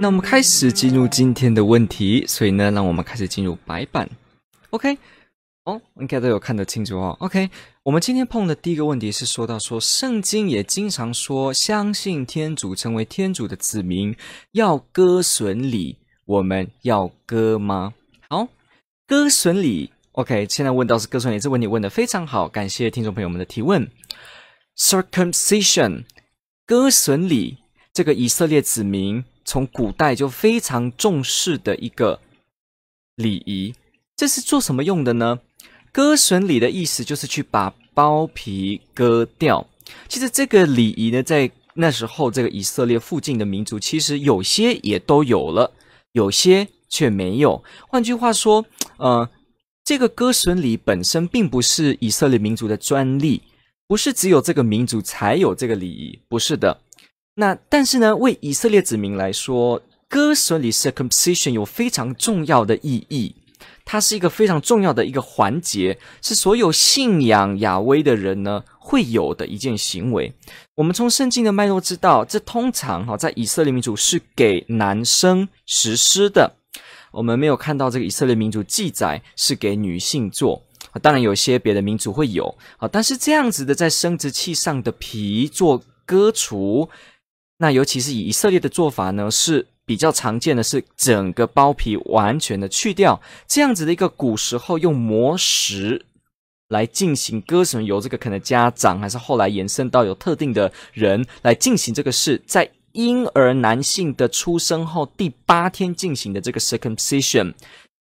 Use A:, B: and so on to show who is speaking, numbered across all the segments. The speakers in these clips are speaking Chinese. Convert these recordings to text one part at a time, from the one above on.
A: 那我们开始进入今天的问题，所以呢，让我们开始进入白板。OK，哦，应该都有看得清楚哦。OK，我们今天碰的第一个问题是说到说，圣经也经常说，相信天主成为天主的子民要割损礼，我们要割吗？好，割损礼。OK，现在问到是割损礼，这问题问得非常好，感谢听众朋友们的提问。Circumcision，割损礼。这个以色列子民从古代就非常重视的一个礼仪，这是做什么用的呢？割损礼的意思就是去把包皮割掉。其实这个礼仪呢，在那时候这个以色列附近的民族，其实有些也都有了，有些却没有。换句话说，呃，这个割损礼本身并不是以色列民族的专利，不是只有这个民族才有这个礼仪，不是的。那但是呢，为以色列子民来说，割损礼 circumcision 有非常重要的意义，它是一个非常重要的一个环节，是所有信仰亚威的人呢会有的一件行为。我们从圣经的脉络知道，这通常哈在以色列民族是给男生实施的，我们没有看到这个以色列民族记载是给女性做。当然有些别的民族会有啊，但是这样子的在生殖器上的皮做割除。那尤其是以色列的做法呢，是比较常见的，是整个包皮完全的去掉，这样子的一个古时候用磨石来进行割绳，由这个可能家长还是后来延伸到有特定的人来进行这个事，在婴儿男性的出生后第八天进行的这个 circumcision，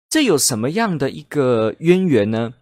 A: 这有什么样的一个渊源呢？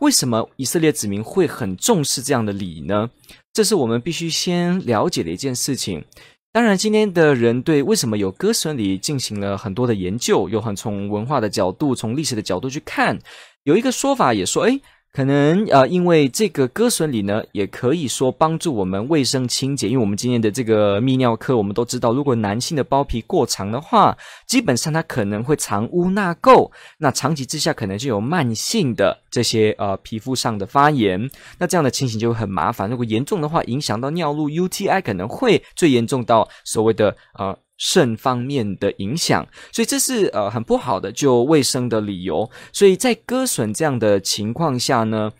A: 为什么以色列子民会很重视这样的礼呢？这是我们必须先了解的一件事情。当然，今天的人对为什么有割舍礼进行了很多的研究，有很从文化的角度、从历史的角度去看。有一个说法也说，诶可能呃，因为这个割损里呢，也可以说帮助我们卫生清洁。因为我们今天的这个泌尿科，我们都知道，如果男性的包皮过长的话，基本上它可能会藏污纳垢，那长期之下可能就有慢性的这些呃皮肤上的发炎，那这样的情形就很麻烦。如果严重的话，影响到尿路 UTI，可能会最严重到所谓的呃。肾方面的影响，所以这是呃很不好的就卫生的理由。所以在割损这样的情况下呢，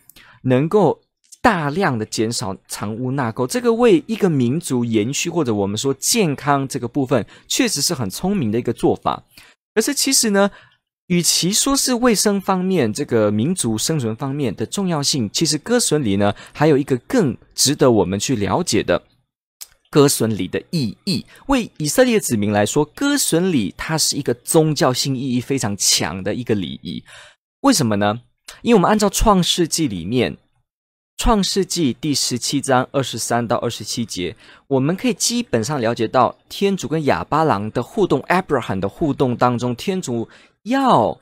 A: 能够大量的减少藏污纳垢，这个为一个民族延续或者我们说健康这个部分，确实是很聪明的一个做法。可是其实呢，与其说是卫生方面这个民族生存方面的重要性，其实割损里呢还有一个更值得我们去了解的。割损礼的意义，为以色列子民来说，割损礼它是一个宗教性意义非常强的一个礼仪。为什么呢？因为我们按照创世纪里面，创世纪第十七章二十三到二十七节，我们可以基本上了解到天主跟亚巴郎的互动，Abraham 的互动当中，天主要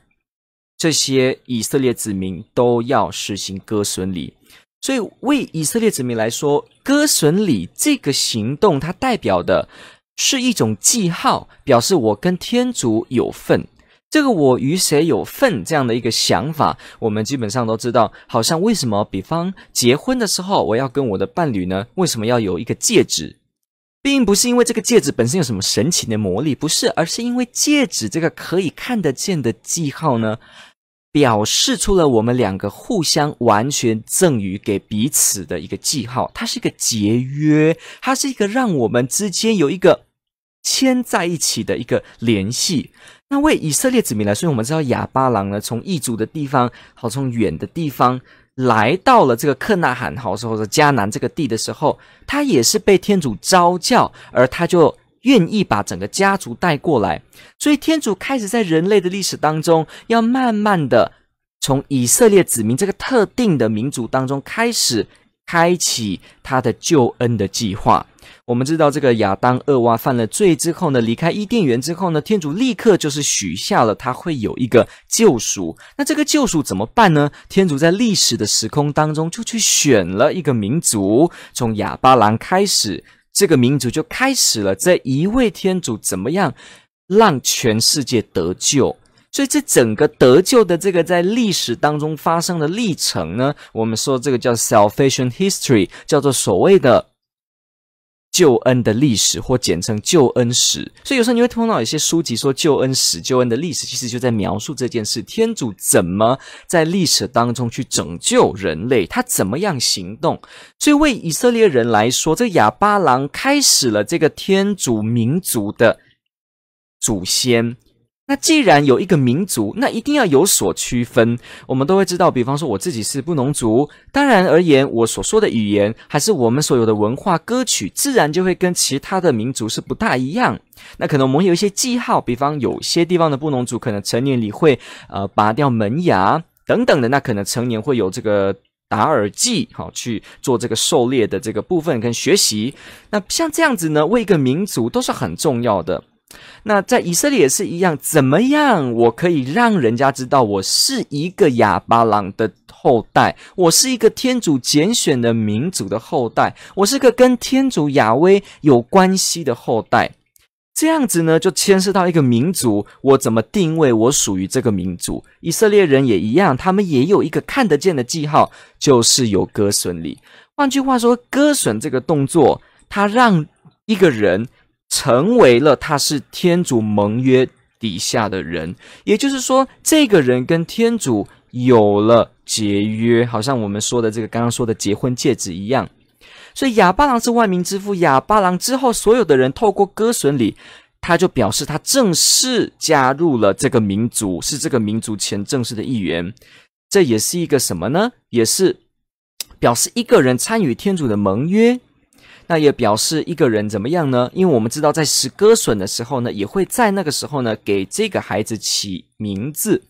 A: 这些以色列子民都要实行割损礼。所以，为以色列子民来说，割损礼这个行动，它代表的是一种记号，表示我跟天主有份。这个“我与谁有份”这样的一个想法，我们基本上都知道。好像为什么，比方结婚的时候，我要跟我的伴侣呢？为什么要有一个戒指？并不是因为这个戒指本身有什么神奇的魔力，不是，而是因为戒指这个可以看得见的记号呢。表示出了我们两个互相完全赠予给彼此的一个记号，它是一个节约，它是一个让我们之间有一个牵在一起的一个联系。那为以色列子民来说，我们知道亚巴郎呢，从异族的地方，好从远的地方来到了这个克纳罕，好说或者迦南这个地的时候，他也是被天主召叫，而他就。愿意把整个家族带过来，所以天主开始在人类的历史当中，要慢慢的从以色列子民这个特定的民族当中开始开启他的救恩的计划。我们知道，这个亚当、厄娃犯了罪之后呢，离开伊甸园之后呢，天主立刻就是许下了他会有一个救赎。那这个救赎怎么办呢？天主在历史的时空当中就去选了一个民族，从亚巴郎开始，这个民族就开始了这一位天主怎么样让全世界得救。所以，这整个得救的这个在历史当中发生的历程呢，我们说这个叫 salvation history，叫做所谓的。救恩的历史，或简称救恩史。所以有时候你会碰到一些书籍说救恩史、救恩的历史，其实就在描述这件事：天主怎么在历史当中去拯救人类，他怎么样行动。所以为以色列人来说，这亚巴郎开始了这个天主民族的祖先。那既然有一个民族，那一定要有所区分。我们都会知道，比方说我自己是布农族，当然而言，我所说的语言，还是我们所有的文化歌曲，自然就会跟其他的民族是不大一样。那可能我们有一些记号，比方有些地方的布农族可能成年里会呃拔掉门牙等等的，那可能成年会有这个打耳祭，好去做这个狩猎的这个部分跟学习。那像这样子呢，为一个民族都是很重要的。那在以色列也是一样，怎么样我可以让人家知道我是一个亚巴郎的后代，我是一个天主拣选的民族的后代，我是个跟天主亚威有关系的后代。这样子呢，就牵涉到一个民族，我怎么定位我属于这个民族？以色列人也一样，他们也有一个看得见的记号，就是有割损礼。换句话说，割损这个动作，它让一个人。成为了他是天主盟约底下的人，也就是说，这个人跟天主有了结约，好像我们说的这个刚刚说的结婚戒指一样。所以亚巴郎是万民之父，亚巴郎之后所有的人透过割损礼，他就表示他正式加入了这个民族，是这个民族前正式的一员。这也是一个什么呢？也是表示一个人参与天主的盟约。那也表示一个人怎么样呢？因为我们知道，在使割损的时候呢，也会在那个时候呢，给这个孩子起名字。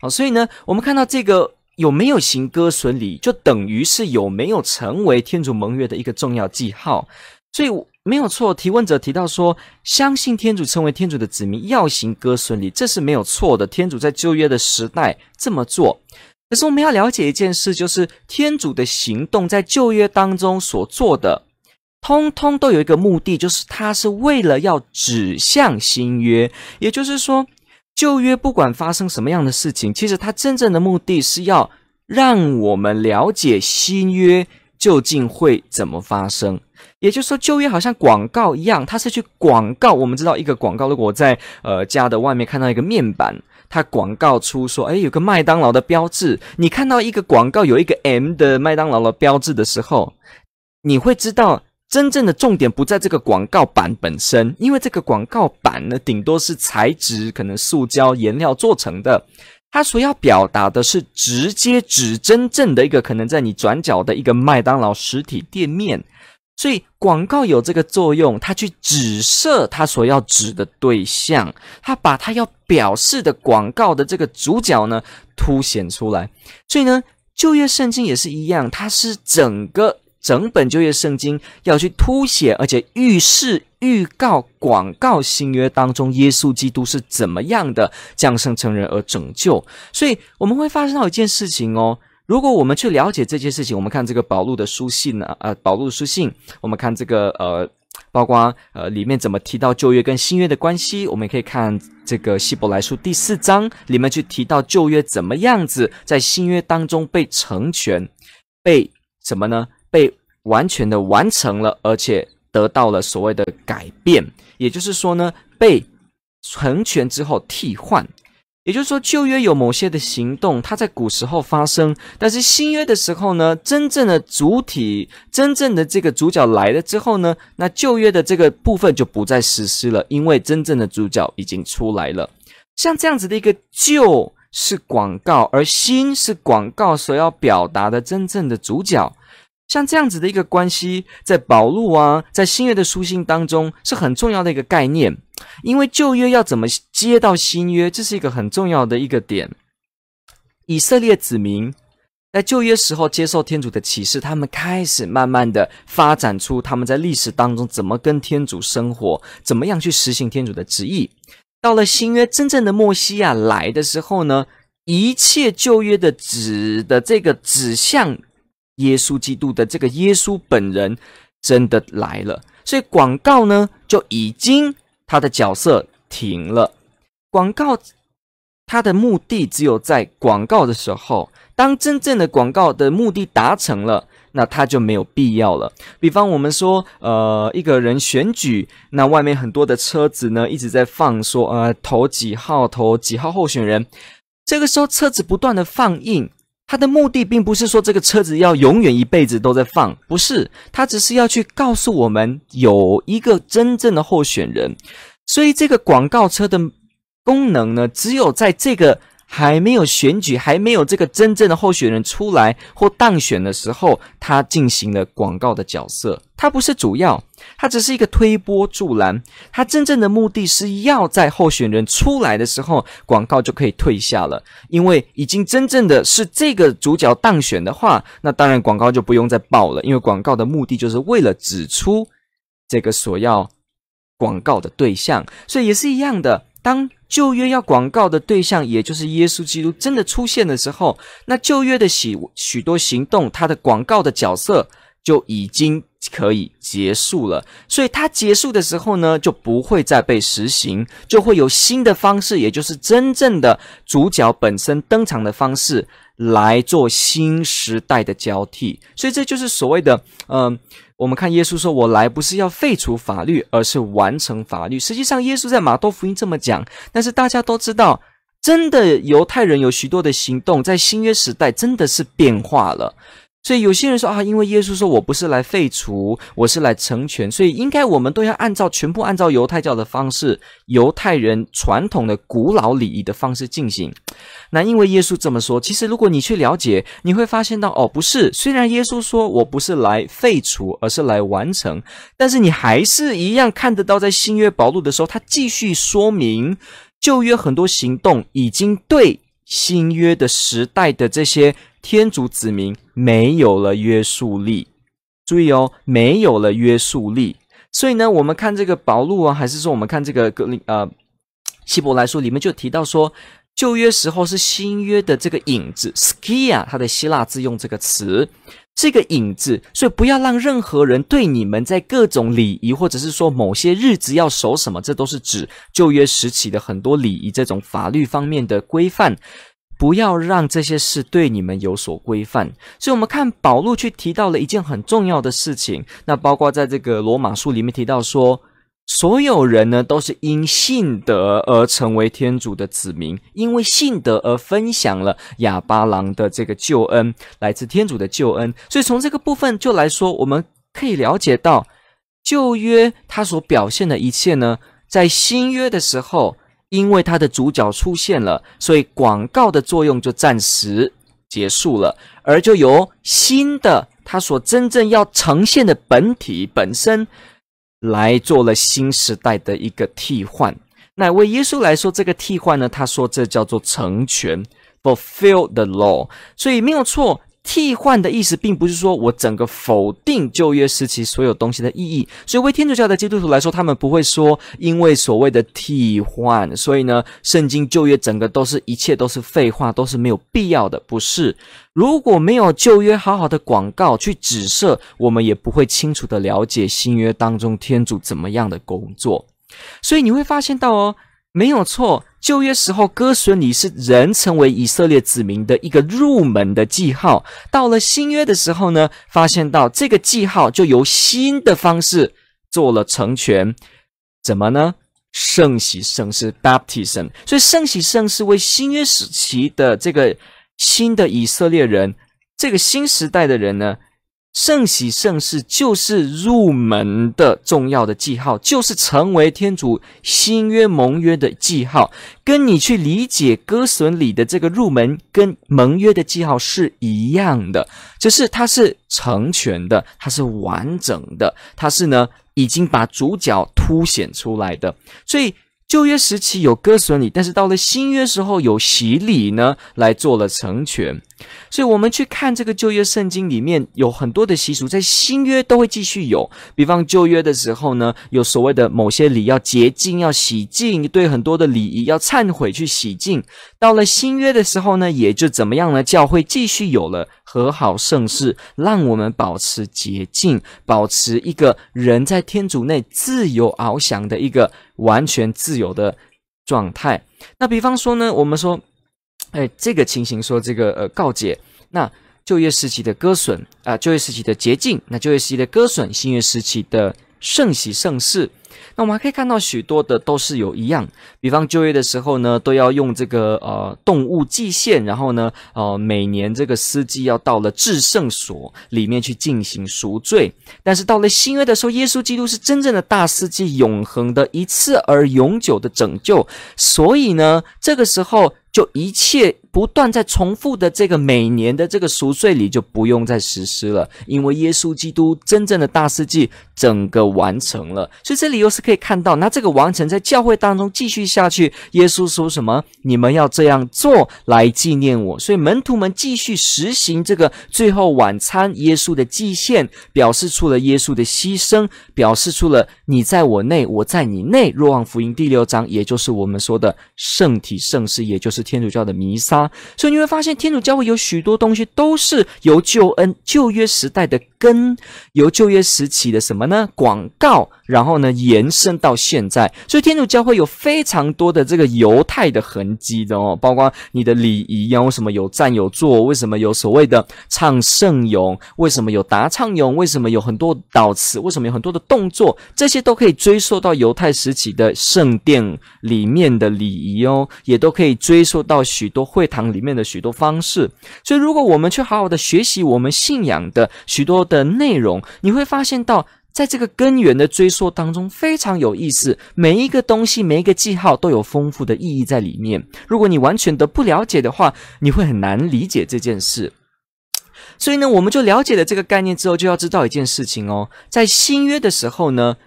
A: 好，所以呢，我们看到这个有没有行割损礼，就等于是有没有成为天主盟约的一个重要记号。所以没有错，提问者提到说，相信天主成为天主的子民要行割损礼，这是没有错的。天主在旧约的时代这么做。可是我们要了解一件事，就是天主的行动在旧约当中所做的。通通都有一个目的，就是他是为了要指向新约。也就是说，旧约不管发生什么样的事情，其实它真正的目的是要让我们了解新约究竟会怎么发生。也就是说，旧约好像广告一样，它是去广告。我们知道，一个广告，如果在呃家的外面看到一个面板，它广告出说，哎，有个麦当劳的标志。你看到一个广告有一个 M 的麦当劳的标志的时候，你会知道。真正的重点不在这个广告板本身，因为这个广告板呢，顶多是材质可能塑胶颜料做成的，它所要表达的是直接指真正的一个可能在你转角的一个麦当劳实体店面，所以广告有这个作用，它去指涉它所要指的对象，它把它要表示的广告的这个主角呢凸显出来，所以呢，旧约圣经也是一样，它是整个。整本旧约圣经要去凸显，而且预示、预告、广告新约当中耶稣基督是怎么样的降生成人而拯救。所以我们会发生到一件事情哦。如果我们去了解这件事情，我们看这个保禄的书信呢，呃，保禄的书信，我们看这个呃，包括呃里面怎么提到旧约跟新约的关系，我们也可以看这个希伯来书第四章里面去提到旧约怎么样子在新约当中被成全，被什么呢？被完全的完成了，而且得到了所谓的改变，也就是说呢，被成全之后替换，也就是说旧约有某些的行动，它在古时候发生，但是新约的时候呢，真正的主体，真正的这个主角来了之后呢，那旧约的这个部分就不再实施了，因为真正的主角已经出来了。像这样子的一个旧是广告，而新是广告所要表达的真正的主角。像这样子的一个关系，在保禄啊，在新约的书信当中是很重要的一个概念，因为旧约要怎么接到新约，这是一个很重要的一个点。以色列子民在旧约时候接受天主的启示，他们开始慢慢的发展出他们在历史当中怎么跟天主生活，怎么样去实行天主的旨意。到了新约真正的默西亚来的时候呢，一切旧约的指的这个指向耶稣基督的这个耶稣本人真的来了，所以广告呢就已经他的角色停了。广告它的目的只有在广告的时候。当真正的广告的目的达成了，那他就没有必要了。比方我们说，呃，一个人选举，那外面很多的车子呢一直在放说，呃，投几号，投几号候选人。这个时候车子不断的放映，它的目的并不是说这个车子要永远一辈子都在放，不是，它只是要去告诉我们有一个真正的候选人。所以这个广告车的功能呢，只有在这个。还没有选举，还没有这个真正的候选人出来或当选的时候，他进行了广告的角色。他不是主要，他只是一个推波助澜。他真正的目的是要在候选人出来的时候，广告就可以退下了。因为已经真正的是这个主角当选的话，那当然广告就不用再报了。因为广告的目的就是为了指出这个所要广告的对象，所以也是一样的。当旧约要广告的对象，也就是耶稣基督真的出现的时候，那旧约的许许多行动，它的广告的角色就已经可以结束了。所以它结束的时候呢，就不会再被实行，就会有新的方式，也就是真正的主角本身登场的方式来做新时代的交替。所以这就是所谓的，嗯、我们看耶稣说：“我来不是要废除法律，而是完成法律。”实际上，耶稣在马窦福音这么讲，但是大家都知道，真的犹太人有许多的行动，在新约时代真的是变化了。所以有些人说啊，因为耶稣说我不是来废除，我是来成全，所以应该我们都要按照全部按照犹太教的方式，犹太人传统的古老礼仪的方式进行。那因为耶稣这么说，其实如果你去了解，你会发现到哦，不是，虽然耶稣说我不是来废除，而是来完成，但是你还是一样看得到，在新约保禄的时候，他继续说明旧约很多行动已经对新约的时代的这些。天主子民没有了约束力，注意哦，没有了约束力。所以呢，我们看这个保禄啊，还是说我们看这个格林呃希伯来书里面就提到说，旧约时候是新约的这个影子，skia，它的希腊字用这个词，这个影子。所以不要让任何人对你们在各种礼仪，或者是说某些日子要守什么，这都是指旧约时期的很多礼仪这种法律方面的规范。不要让这些事对你们有所规范，所以，我们看保禄去提到了一件很重要的事情。那包括在这个罗马书里面提到说，所有人呢都是因信德而成为天主的子民，因为信德而分享了亚巴郎的这个救恩，来自天主的救恩。所以，从这个部分就来说，我们可以了解到旧约它所表现的一切呢，在新约的时候。因为它的主角出现了，所以广告的作用就暂时结束了，而就由新的它所真正要呈现的本体本身来做了新时代的一个替换。那为耶稣来说，这个替换呢，他说这叫做成全，fulfill the law，所以没有错。替换的意思，并不是说我整个否定旧约时期所有东西的意义。所以，为天主教的基督徒来说，他们不会说，因为所谓的替换，所以呢，圣经旧约整个都是一切都是废话，都是没有必要的。不是，如果没有旧约好好的广告去指涉，我们也不会清楚的了解新约当中天主怎么样的工作。所以你会发现到哦。没有错，旧约时候割损礼是人成为以色列子民的一个入门的记号。到了新约的时候呢，发现到这个记号就由新的方式做了成全。怎么呢？圣洗圣事 （baptism）。所以圣洗圣事为新约时期的这个新的以色列人，这个新时代的人呢。圣喜圣事就是入门的重要的记号，就是成为天主新约盟约的记号，跟你去理解歌损礼的这个入门跟盟约的记号是一样的，就是它是成全的，它是完整的，它是呢已经把主角凸显出来的。所以旧约时期有割损礼，但是到了新约时候有洗礼呢，来做了成全。所以，我们去看这个旧约圣经里面有很多的习俗，在新约都会继续有。比方旧约的时候呢，有所谓的某些礼要洁净、要洗净，对很多的礼仪要忏悔去洗净。到了新约的时候呢，也就怎么样呢？教会继续有了和好圣事，让我们保持洁净，保持一个人在天主内自由翱翔的一个。完全自由的状态。那比方说呢，我们说，哎，这个情形说这个呃告解，那旧业时期的割损啊，旧业时期的洁净，那旧业时期的割损，新月时期的盛喜盛世。那我们还可以看到许多的都是有一样，比方旧约的时候呢，都要用这个呃动物祭献，然后呢，呃每年这个司机要到了至圣所里面去进行赎罪。但是到了新约的时候，耶稣基督是真正的大司祭，永恒的一次而永久的拯救，所以呢，这个时候。就一切不断在重复的这个每年的这个赎罪里就不用再实施了，因为耶稣基督真正的大司祭整个完成了，所以这里又是可以看到，那这个完成在教会当中继续下去。耶稣说什么？你们要这样做来纪念我。所以门徒们继续实行这个最后晚餐，耶稣的祭献，表示出了耶稣的牺牲，表示出了你在我内，我在你内。若望福音第六章，也就是我们说的圣体圣事，也就是。天主教的弥撒，所以你会发现天主教会有许多东西都是由救恩旧约时代的根，由旧约时期的什么呢？广告，然后呢延伸到现在，所以天主教会有非常多的这个犹太的痕迹的哦，包括你的礼仪啊，为什么有站有坐？为什么有所谓的唱圣咏？为什么有答唱咏？为什么有很多祷词？为什么有很多的动作？这些都可以追溯到犹太时期的圣殿里面的礼仪哦，也都可以追。溯到许多会堂里面的许多方式，所以如果我们去好好的学习我们信仰的许多的内容，你会发现到在这个根源的追溯当中非常有意思。每一个东西，每一个记号都有丰富的意义在里面。如果你完全的不了解的话，你会很难理解这件事。所以呢，我们就了解了这个概念之后，就要知道一件事情哦，在新约的时候呢，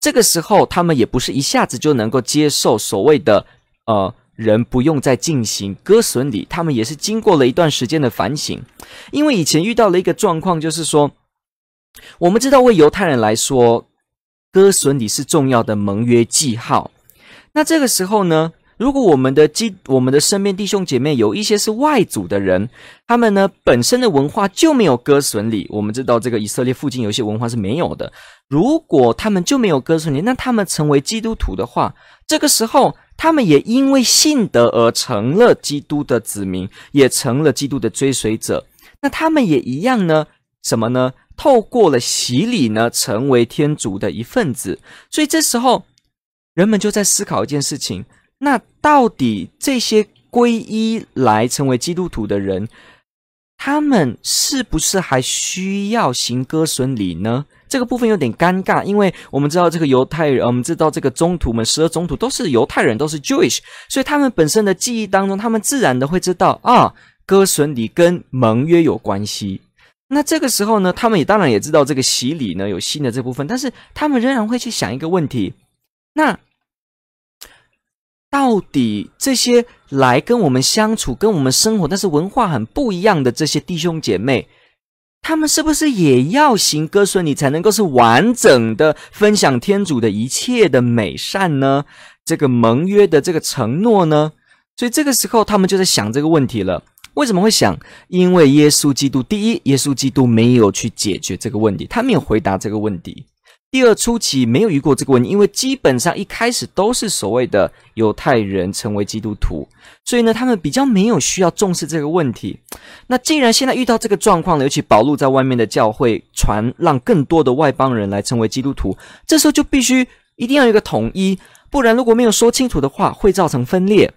A: 这个时候他们也不是一下子就能够接受所谓的呃。人不用再进行割损礼，他们也是经过了一段时间的反省，因为以前遇到了一个状况，就是说，我们知道为犹太人来说，割损礼是重要的盟约记号。那这个时候呢，如果我们的基我们的身边弟兄姐妹有一些是外族的人，他们呢本身的文化就没有割损礼，我们知道这个以色列附近有些文化是没有的。如果他们就没有割损礼，那他们成为基督徒的话，这个时候。他们也因为信德而成了基督的子民，也成了基督的追随者。那他们也一样呢？什么呢？透过了洗礼呢，成为天主的一份子。所以这时候，人们就在思考一件事情：那到底这些皈依来成为基督徒的人，他们是不是还需要行割损礼呢？这个部分有点尴尬，因为我们知道这个犹太人，我们知道这个宗徒们，十二宗徒都是犹太人，都是 Jewish，所以他们本身的记忆当中，他们自然的会知道啊，割损礼跟盟约有关系。那这个时候呢，他们也当然也知道这个洗礼呢有新的这部分，但是他们仍然会去想一个问题：那到底这些来跟我们相处、跟我们生活，但是文化很不一样的这些弟兄姐妹？他们是不是也要行割损礼，才能够是完整的分享天主的一切的美善呢？这个盟约的这个承诺呢？所以这个时候他们就在想这个问题了。为什么会想？因为耶稣基督，第一，耶稣基督没有去解决这个问题，他没有回答这个问题。第二，初期没有遇过这个问题，因为基本上一开始都是所谓的犹太人成为基督徒，所以呢，他们比较没有需要重视这个问题。那既然现在遇到这个状况了，尤其保禄在外面的教会传，让更多的外邦人来成为基督徒，这时候就必须一定要有一个统一，不然如果没有说清楚的话，会造成分裂。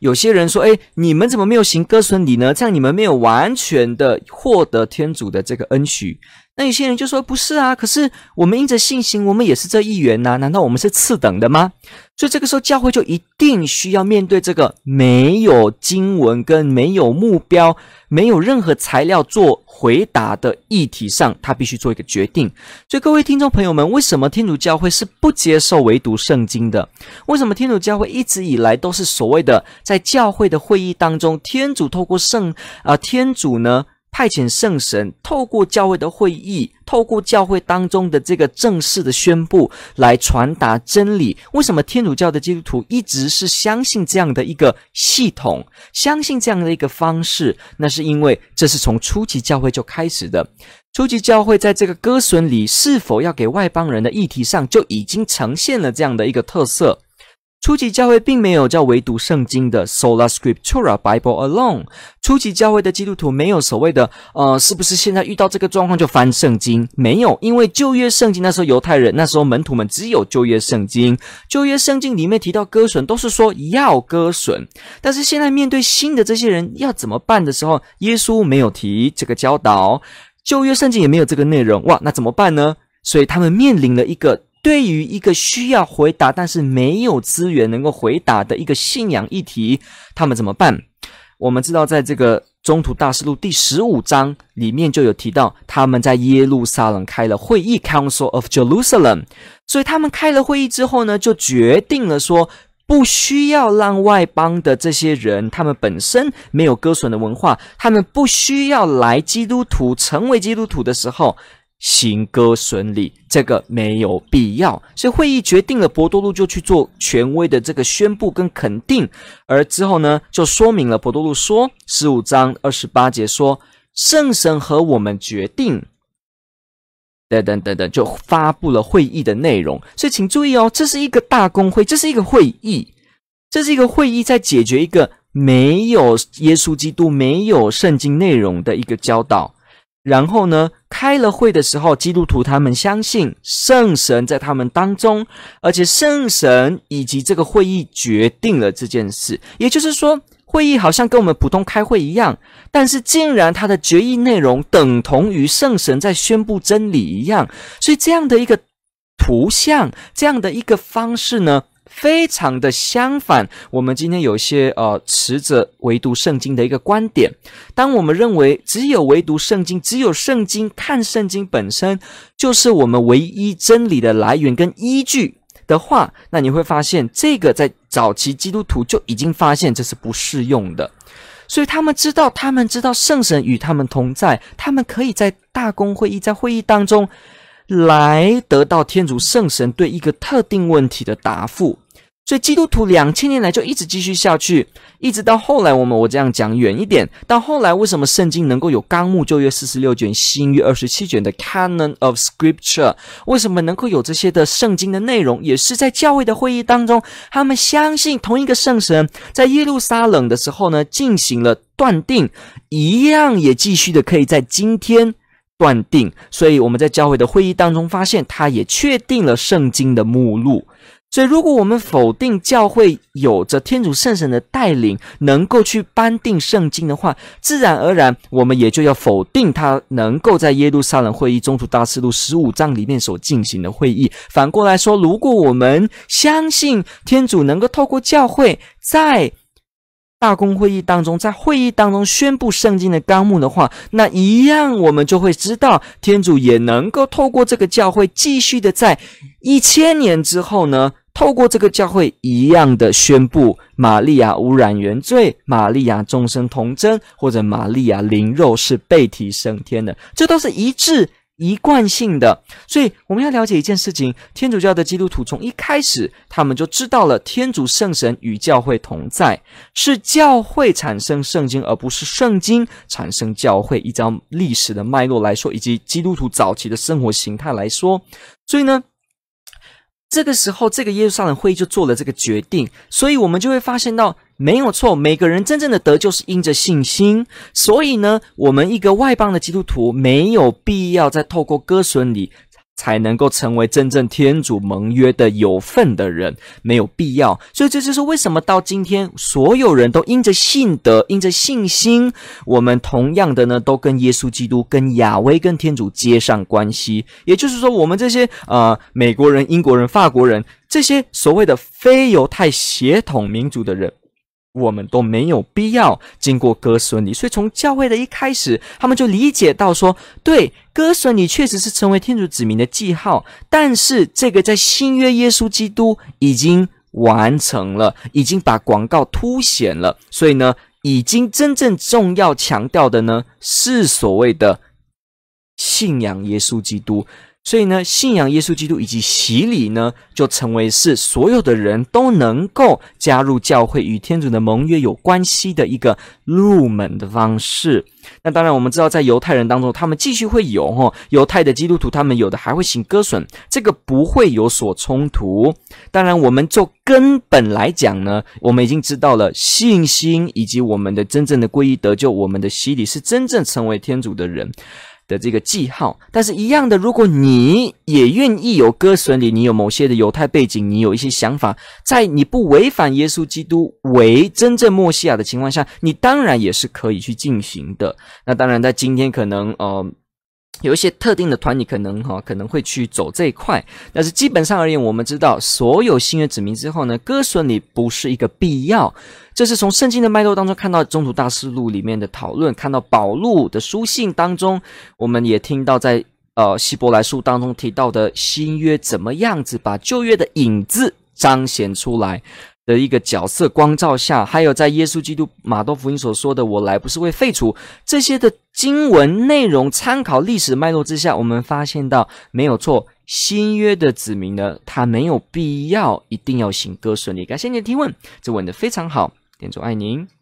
A: 有些人说：“哎，你们怎么没有行割损礼呢？这样你们没有完全的获得天主的这个恩许。”那有些人就说：“不是啊，可是我们因着信心，我们也是这一员呐，难道我们是次等的吗？”所以这个时候，教会就一定需要面对这个没有经文跟没有目标、没有任何材料做回答的议题上，他必须做一个决定。所以，各位听众朋友们，为什么天主教会是不接受唯独圣经的？为什么天主教会一直以来都是所谓的在教会的会议当中，天主透过圣啊、天主呢？派遣圣神透过教会的会议，透过教会当中的这个正式的宣布来传达真理。为什么天主教的基督徒一直是相信这样的一个系统，相信这样的一个方式？那是因为这是从初级教会就开始的。初级教会在这个歌损里是否要给外邦人的议题上，就已经呈现了这样的一个特色。初级教会并没有叫唯独圣经的 Sola Scriptura Bible Alone。初级教会的基督徒没有所谓的呃，是不是现在遇到这个状况就翻圣经？没有，因为旧约圣经那时候犹太人那时候门徒们只有旧约圣经，旧约圣经里面提到割损都是说要割损，但是现在面对新的这些人要怎么办的时候，耶稣没有提这个教导，旧约圣经也没有这个内容，哇，那怎么办呢？所以他们面临了一个。对于一个需要回答，但是没有资源能够回答的一个信仰议题，他们怎么办？我们知道，在这个《中途大事录》第十五章里面就有提到，他们在耶路撒冷开了会议 （Council of Jerusalem）。所以他们开了会议之后呢，就决定了说，不需要让外邦的这些人，他们本身没有割损的文化，他们不需要来基督徒成为基督徒的时候。行割损礼，这个没有必要，所以会议决定了，伯多禄就去做权威的这个宣布跟肯定，而之后呢，就说明了伯多禄说十五章二十八节说，圣神和我们决定，等等等等，就发布了会议的内容。所以请注意哦，这是一个大公会，这是一个会议，这是一个会议，在解决一个没有耶稣基督、没有圣经内容的一个教导。然后呢，开了会的时候，基督徒他们相信圣神在他们当中，而且圣神以及这个会议决定了这件事。也就是说，会议好像跟我们普通开会一样，但是竟然他的决议内容等同于圣神在宣布真理一样。所以这样的一个图像，这样的一个方式呢，非常的相反，我们今天有一些呃持着唯独圣经的一个观点。当我们认为只有唯独圣经，只有圣经，看圣经本身就是我们唯一真理的来源跟依据的话，那你会发现这个在早期基督徒就已经发现这是不适用的。所以他们知道，他们知道圣神与他们同在，他们可以在大公会议，在会议当中来得到天主圣神对一个特定问题的答复。所以基督徒两千年来就一直继续下去，一直到后来，我们我这样讲远一点，到后来为什么圣经能够有纲目旧约四十六卷、新约二十七卷的 Canon of Scripture？为什么能够有这些的圣经的内容？也是在教会的会议当中，他们相信同一个圣神在耶路撒冷的时候呢，进行了断定，一样也继续的可以在今天断定。所以我们在教会的会议当中发现，他也确定了圣经的目录。所以，如果我们否定教会有着天主圣神的带领，能够去颁定圣经的话，自然而然，我们也就要否定他能够在耶路撒冷会议中途大事录十五章里面所进行的会议。反过来说，如果我们相信天主能够透过教会在大公会议当中，在会议当中宣布圣经的纲目的话，那一样我们就会知道，天主也能够透过这个教会继续的在一千年之后呢。透过这个教会一样的宣布，玛利亚污染原罪，玛利亚终生童贞，或者玛利亚灵肉是被提升天的，这都是一致一贯性的。所以我们要了解一件事情：天主教的基督徒从一开始，他们就知道了天主圣神与教会同在，是教会产生圣经，而不是圣经产生教会。依照历史的脉络来说，以及基督徒早期的生活形态来说，所以呢。这个时候，这个耶路撒冷会议就做了这个决定，所以我们就会发现到，没有错，每个人真正的得救是因着信心。所以呢，我们一个外邦的基督徒没有必要再透过割损礼才能够成为真正天主盟约的有份的人，没有必要。所以这就是为什么到今天，所有人都因着信德、因着信心，我们同样的呢，都跟耶稣基督、跟亚威、跟天主接上关系。也就是说，我们这些呃美国人、英国人、法国人，这些所谓的非犹太血统民族的人。我们都没有必要经过割损礼，所以从教会的一开始，他们就理解到说，对，割损礼确实是成为天主子民的记号，但是这个在新约耶稣基督已经完成了，已经把广告凸显了，所以呢，已经真正重要强调的呢，是所谓的信仰耶稣基督。所以呢，信仰耶稣基督以及洗礼呢，就成为是所有的人都能够加入教会与天主的盟约有关系的一个入门的方式。那当然，我们知道在犹太人当中，他们继续会有哈犹太的基督徒，他们有的还会行割损，这个不会有所冲突。当然，我们就根本来讲呢，我们已经知道了信心以及我们的真正的皈依得救，我们的洗礼是真正成为天主的人的这个记号，但是一样的，如果你也愿意有割损里，你有某些的犹太背景，你有一些想法，在你不违反耶稣基督为真正莫西亚的情况下，你当然也是可以去进行的。那当然，在今天可能呃。有一些特定的团体可能哈可能会去走这一块，但是基本上而言，我们知道所有新约子民之后呢，割损礼不是一个必要。这是从圣经的脉络当中看到《宗徒大事录》里面的讨论，看到保禄的书信当中，我们也听到在呃希伯来书当中提到的新约怎么样子把旧约的影子彰显出来。的一个角色光照下，还有在耶稣基督马多福音所说的“我来不是为废除”这些的经文内容，参考历史脉络之下，我们发现到没有错，新约的子民呢，他没有必要一定要行割损礼。感谢你的提问，这问的非常好，天主爱您。